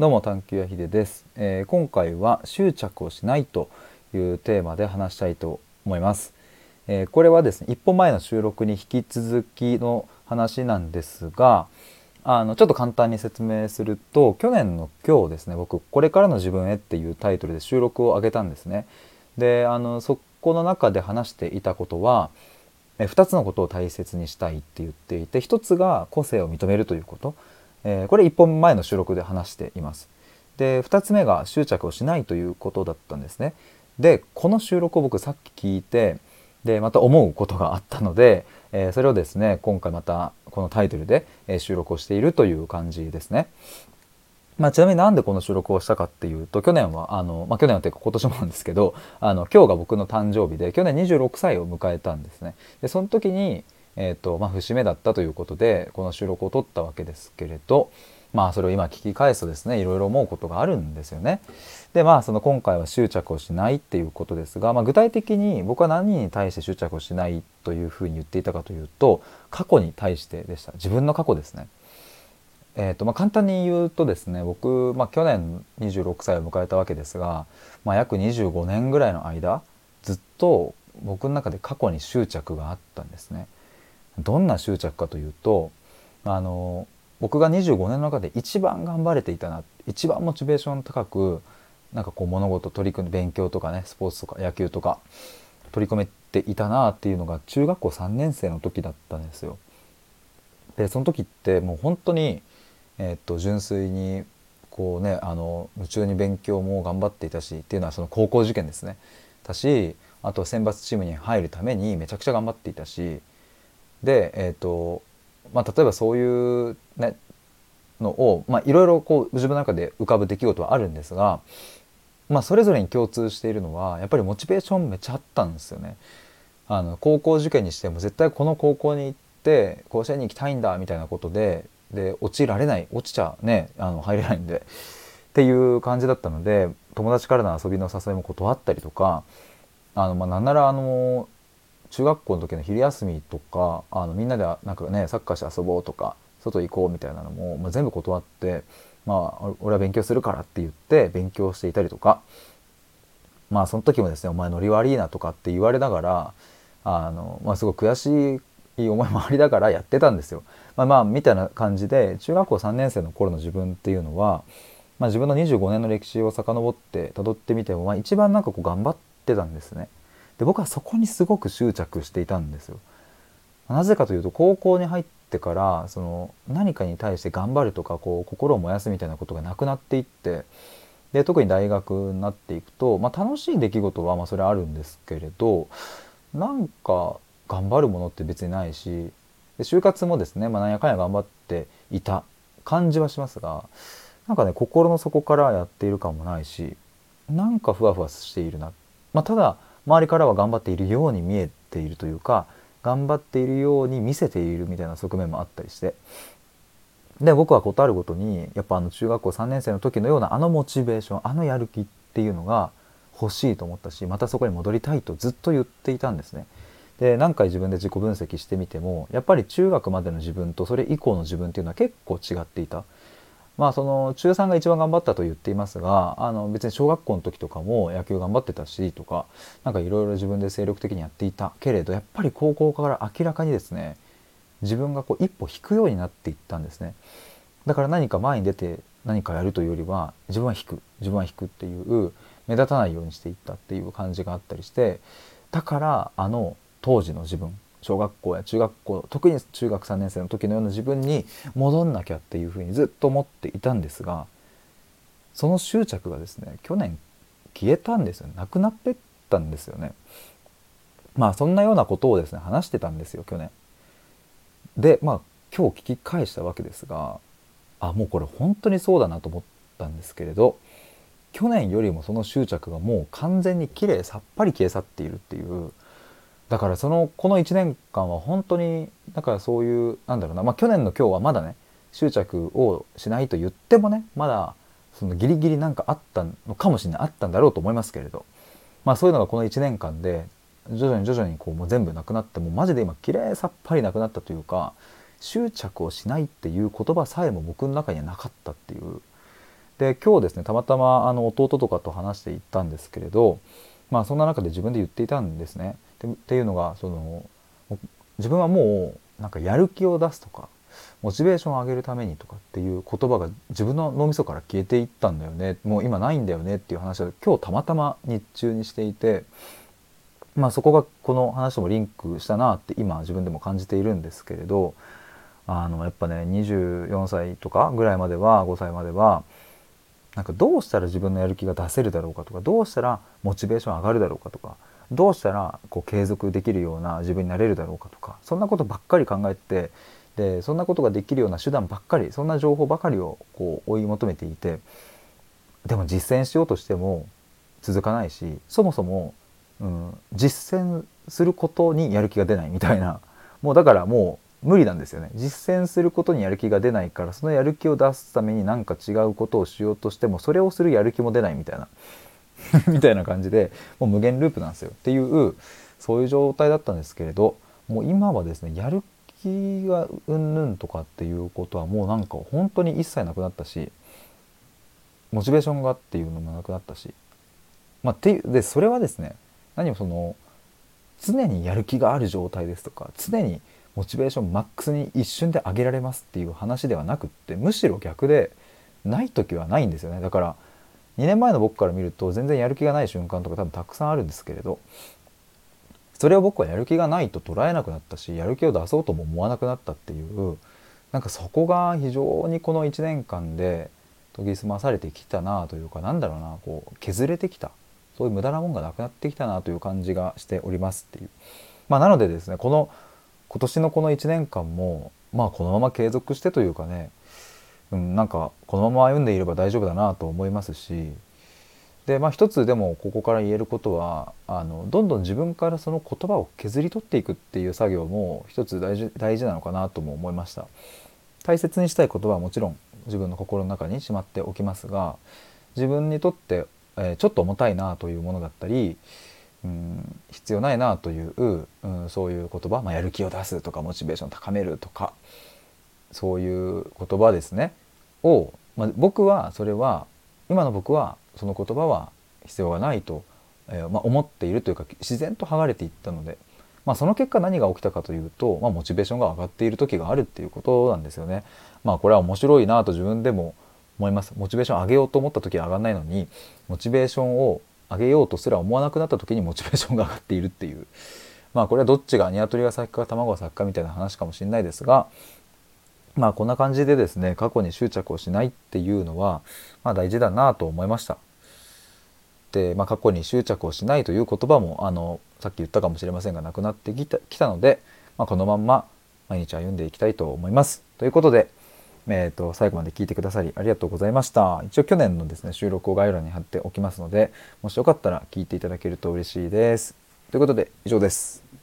どうも探求やひでです、えー、今回は執着をしないというテーマで話したいと思います、えー、これはですね一本前の収録に引き続きの話なんですがあのちょっと簡単に説明すると去年の今日ですね僕「これからの自分へ」っていうタイトルで収録を上げたんですね。であのそこの中で話していたことは2つのことを大切にしたいって言っていて1つが個性を認めるということ。え、これ1本前の収録で話しています。で2つ目が執着をしないということだったんですね。でこの収録を僕さっき聞いてでまた思うことがあったので、えー、それをですね今回またこのタイトルで、え、収録をしているという感じですね。まあ、ちなみになんでこの収録をしたかっていうと去年はあの、まあ、去年はというか今年もなんですけどあの今日が僕の誕生日で去年26歳を迎えたんですね。でその時にえーとまあ、節目だったということでこの収録を撮ったわけですけれどまあそれを今聞き返すとですねいろいろ思うことがあるんですよね。でまあその今回は執着をしないっていうことですが、まあ、具体的に僕は何に対して執着をしないというふうに言っていたかというと過去に対してでした自分の過去ですね。えーとまあ、簡単に言うとですね僕、まあ、去年26歳を迎えたわけですが、まあ、約25年ぐらいの間ずっと僕の中で過去に執着があったんですね。どんな執着かというとあの僕が25年の中で一番頑張れていたな一番モチベーション高くなんかこう物事取り組んで勉強とかねスポーツとか野球とか取り組めていたなっていうのが中学校3年生の時だったんですよ。でその時ってもう本当に、えー、っと純粋にこうねあの夢中に勉強も頑張っていたしっていうのはその高校受験ですね。だしあと選抜チームに入るためにめちゃくちゃ頑張っていたしで、えーとまあ、例えばそういう、ね、のを、いろいろこう自分の中で浮かぶ出来事はあるんですが、まあ、それぞれに共通しているのはやっぱりモチベーションめっちゃあったんですよね。あの高校受験にしても絶対この高校に行って甲子園に行きたいんだみたいなことでで落ちられない落ちちゃねあの入れないんでっていう感じだったので友達からの遊びの誘いも断ったりとかあの、まあ、なんならあの中学校の時の昼休みとかあのみんなでなんかねサッカーして遊ぼうとか外行こうみたいなのも、まあ、全部断ってまあ俺は勉強するからって言って勉強していたりとかまあその時もですねお前ノリ悪いなとかって言われながらあの、まあ、すごい悔しい思いもありながらやってたんですよ。まあ、まあみたいな感じで中学校3年生の頃の自分っていうのは、まあ、自分の25年の歴史を遡って辿ってみても、まあ、一番なんかこう頑張ってたんですね。で僕はそこにすごく執着していたんですよ。なぜかというと高校に入ってからその何かに対して頑張るとかこう心を燃やすみたいなことがなくなっていってで特に大学になっていくと、まあ、楽しい出来事はまあそれあるんですけれどなんか頑張るものって別にないしで就活もですね、まあ、なんやかんや頑張っていた感じはしますがなんかね心の底からやっている感もないしなんかふわふわしているな、まあ、ただ周りからは頑張っているように見えているというか頑張っているように見せているみたいな側面もあったりしてで僕は事あるごとにやっぱあの中学校3年生の時のようなあのモチベーションあのやる気っていうのが欲しいと思ったしまたそこに戻りたいとずっと言っていたんですね。で何回自分で自己分析してみてもやっぱり中学までの自分とそれ以降の自分っていうのは結構違っていた。まあその中3が一番頑張ったと言っていますがあの別に小学校の時とかも野球頑張ってたしとか何かいろいろ自分で精力的にやっていたけれどやっぱり高校から明らかにですね自分がこう一歩引くようになっていったんですね。だから何か前に出て何かやるというよりは自分は引く自分は引くっていう目立たないようにしていったっていう感じがあったりしてだからあの当時の自分小学校や中学校特に中学3年生の時のような自分に戻んなきゃっていうふうにずっと思っていたんですがその執着がですね去年消えたんですよなくなってったんですよね。まあそんなようなことをですね話してたんですよ去年。でまあ今日聞き返したわけですがあもうこれ本当にそうだなと思ったんですけれど去年よりもその執着がもう完全にきれいさっぱり消え去っているっていうだからそのこの1年間は本当にだからそういうなんだろうなまあ去年の今日はまだね執着をしないと言ってもねまだそのギリギリなんかあったのかもしれないあったんだろうと思いますけれどまあそういうのがこの1年間で徐々に徐々にこうもう全部なくなってもうマジで今きれいさっぱりなくなったというか執着をしないっていう言葉さえも僕の中にはなかったっていうで今日ですねたまたまあの弟とかと話していったんですけれどまあそんな中で自分で言っていたんですね。っていうのがその自分はもうなんかやる気を出すとかモチベーションを上げるためにとかっていう言葉が自分の脳みそから消えていったんだよね。もう今ないんだよねっていう話を今日たまたま日中にしていてまあそこがこの話ともリンクしたなって今自分でも感じているんですけれどあのやっぱね24歳とかぐらいまでは5歳まではなんかどうしたら自分のやる気が出せるだろうかとかどうしたらモチベーション上がるだろうかとかどうしたらこう継続できるような自分になれるだろうかとかそんなことばっかり考えてでそんなことができるような手段ばっかりそんな情報ばかりをこう追い求めていてでも実践しようとしても続かないしそもそも、うん、実践することにやる気が出ないみたいな。もうだからもう無理なんですよね。実践することにやる気が出ないからそのやる気を出すために何か違うことをしようとしてもそれをするやる気も出ないみたいな。みたいな感じでもう無限ループなんですよ。っていうそういう状態だったんですけれどもう今はですねやる気がうんぬんとかっていうことはもうなんか本当に一切なくなったしモチベーションがっていうのもなくなったし。まあっていうでそれはですね何もその常にやる気がある状態ですとか常にモチベーションマックスに一瞬で上げられますっていう話ではなくってむしろ逆でない時はないんですよね。だから2年前の僕から見ると全然やる気がない瞬間とか多分たくさんあるんですけれどそれを僕はやる気がないと捉えなくなったしやる気を出そうとも思わなくなったっていうなんかそこが非常にこの1年間で研ぎ澄まされてきたなというかなんだろうなこう削れてきたそういう無駄なもんがなくなってきたなという感じがしておりますっていう。まあ、なのでですねこの今年のこの1年間もまあこのまま継続してというかね、うん、なんかこのまま歩んでいれば大丈夫だなと思いますしでまあ一つでもここから言えることはあのどんどん自分からその言葉を削り取っていくっていう作業も一つ大事大事なのかなとも思いました。大切にしたい言葉はもちろん自分の心の中にしまっておきますが自分にとって、えー、ちょっと重たいなというものだったりうん必要ないなという、うん、そういう言葉、まあ、やる気を出すとかモチベーション高めるとかそういう言葉ですねを、まあ、僕はそれは今の僕はその言葉は必要がないと、えー、まあ、思っているというか自然と剥がれていったので、まあ、その結果何が起きたかというと、まあ、モチベーションが上がっている時があるっていうことなんですよね。まあ、これは面白いなと自分でも思います。モチベーション上げようと思った時は上がんないのにモチベーションを上げようとすら思わなくなった時にモチベーションが上がっているっていうまあこれはどっちが鶏が先か卵が先かみたいな話かもしれないですがまあこんな感じでですね過去に執着をしないっていうのはまあ大事だなと思いました。で、まあ、過去に執着をしないという言葉もあのさっき言ったかもしれませんがなくなってきたきたので、まあ、このまんま毎日歩んでいきたいと思います。ということで、えーと、最後まで聞いてくださりありがとうございました。一応去年のですね収録を概要欄に貼っておきますのでもしよかったら聞いていただけると嬉しいです。ということで以上です。